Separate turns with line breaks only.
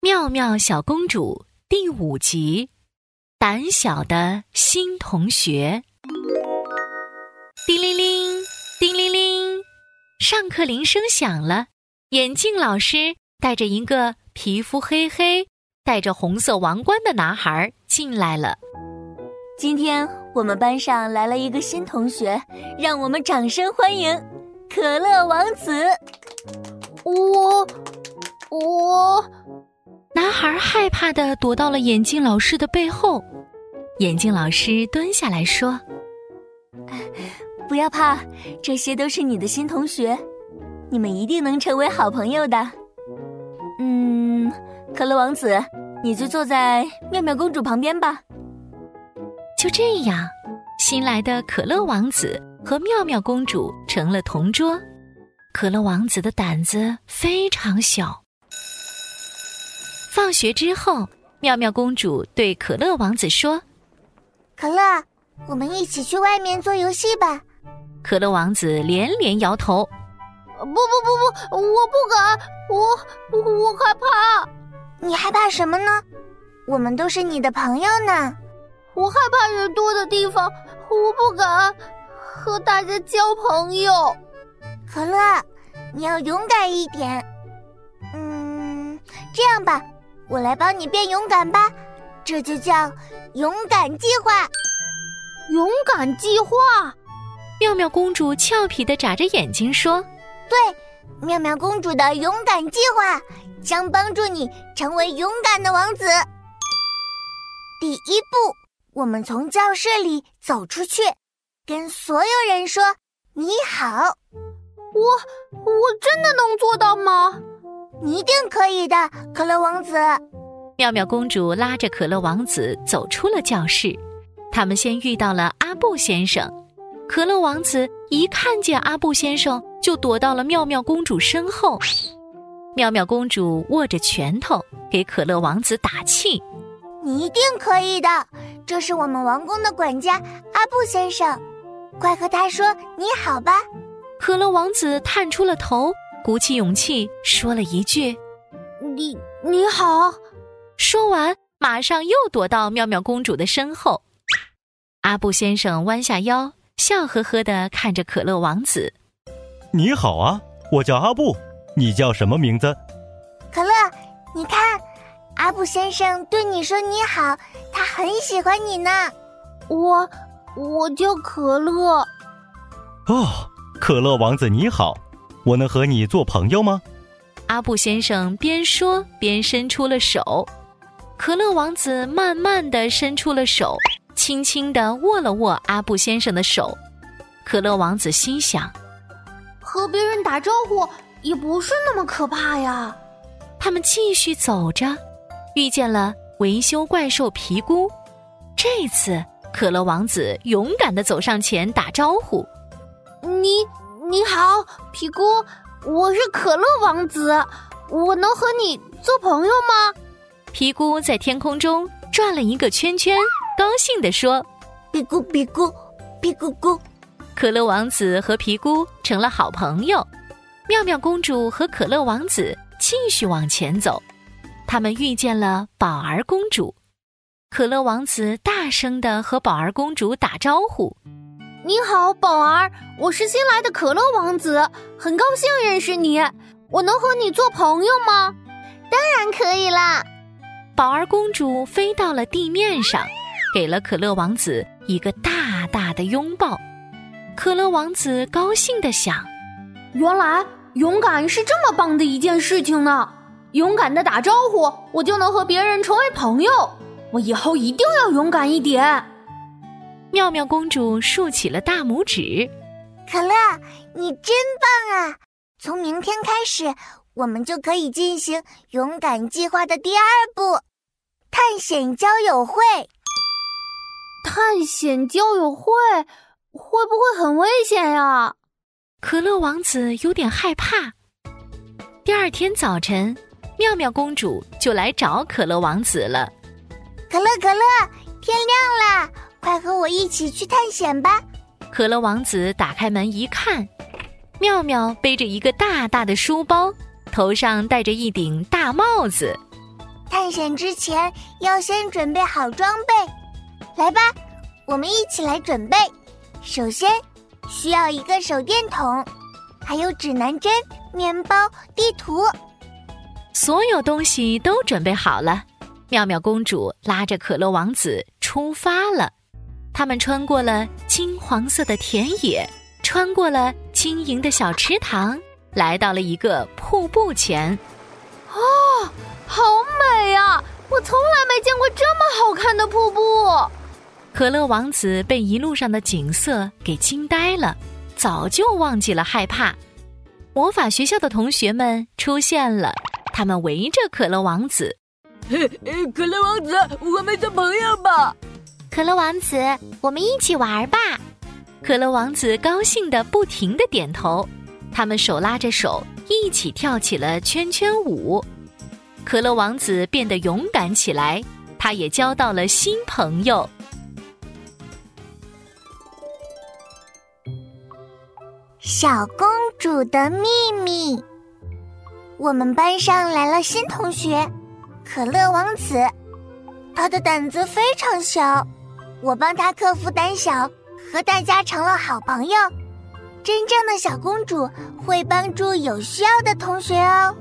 妙妙小公主第五集：胆小的新同学。叮铃铃，叮铃铃，上课铃声响了。眼镜老师带着一个皮肤黑黑、戴着红色王冠的男孩进来了。
今天我们班上来了一个新同学，让我们掌声欢迎——可乐王子。
我，我。
男孩害怕的躲到了眼镜老师的背后。眼镜老师蹲下来说：“
不要怕，这些都是你的新同学，你们一定能成为好朋友的。”嗯，可乐王子，你就坐在妙妙公主旁边吧。
就这样，新来的可乐王子和妙妙公主成了同桌。可乐王子的胆子非常小。放学之后，妙妙公主对可乐王子说：“
可乐，我们一起去外面做游戏吧。”
可乐王子连连摇头：“
不不不不，我不敢，我我害怕。
你害怕什么呢？我们都是你的朋友呢。”
我害怕人多的地方，我不敢和大家交朋友。
可乐，你要勇敢一点。嗯，这样吧，我来帮你变勇敢吧。这就叫勇敢计划。
勇敢计划。
妙妙公主俏皮的眨着眼睛说：“
对，妙妙公主的勇敢计划将帮助你成为勇敢的王子。第一步。”我们从教室里走出去，跟所有人说你好。
我我真的能做到吗？
你一定可以的，可乐王子。
妙妙公主拉着可乐王子走出了教室。他们先遇到了阿布先生。可乐王子一看见阿布先生，就躲到了妙妙公主身后。妙妙公主握着拳头给可乐王子打气。
你一定可以的，这是我们王宫的管家阿布先生，快和他说你好吧。
可乐王子探出了头，鼓起勇气说了一句：“
你你好。”
说完，马上又躲到妙妙公主的身后。阿布先生弯下腰，笑呵呵的看着可乐王子：“
你好啊，我叫阿布，你叫什么名字？”
可乐，你看。阿布先生对你说：“你好，他很喜欢你呢。”
我，我叫可乐。
哦，可乐王子你好，我能和你做朋友吗？
阿布先生边说边伸出了手。可乐王子慢慢的伸出了手，轻轻的握了握阿布先生的手。可乐王子心想：
和别人打招呼也不是那么可怕呀。
他们继续走着。遇见了维修怪兽皮姑，这次可乐王子勇敢的走上前打招呼：“
你你好，皮姑，我是可乐王子，我能和你做朋友吗？”
皮姑在天空中转了一个圈圈，高兴地说：“
皮姑皮姑皮姑姑。”
可乐王子和皮姑成了好朋友。妙妙公主和可乐王子继续往前走。他们遇见了宝儿公主，可乐王子大声的和宝儿公主打招呼：“
你好，宝儿，我是新来的可乐王子，很高兴认识你，我能和你做朋友吗？”“
当然可以啦！”
宝儿公主飞到了地面上，给了可乐王子一个大大的拥抱。可乐王子高兴的想：“
原来勇敢是这么棒的一件事情呢。”勇敢的打招呼，我就能和别人成为朋友。我以后一定要勇敢一点。
妙妙公主竖起了大拇指。
可乐，你真棒啊！从明天开始，我们就可以进行勇敢计划的第二步——探险交友会。
探险交友会会不会很危险呀？
可乐王子有点害怕。第二天早晨。妙妙公主就来找可乐王子了。
可乐，可乐，天亮了，快和我一起去探险吧！
可乐王子打开门一看，妙妙背着一个大大的书包，头上戴着一顶大帽子。
探险之前要先准备好装备。来吧，我们一起来准备。首先，需要一个手电筒，还有指南针、面包、地图。
所有东西都准备好了，妙妙公主拉着可乐王子出发了。他们穿过了金黄色的田野，穿过了晶莹的小池塘，来到了一个瀑布前。
哦，好美呀！我从来没见过这么好看的瀑布。
可乐王子被一路上的景色给惊呆了，早就忘记了害怕。魔法学校的同学们出现了，他们围着可乐王子。
可乐王子，我们做朋友吧。
可乐王子，我们一起玩吧。
可乐王子高兴的不停的点头。他们手拉着手，一起跳起了圈圈舞。可乐王子变得勇敢起来，他也交到了新朋友。
小公主的秘密。我们班上来了新同学，可乐王子。他的胆子非常小，我帮他克服胆小，和大家成了好朋友。真正的小公主会帮助有需要的同学哦。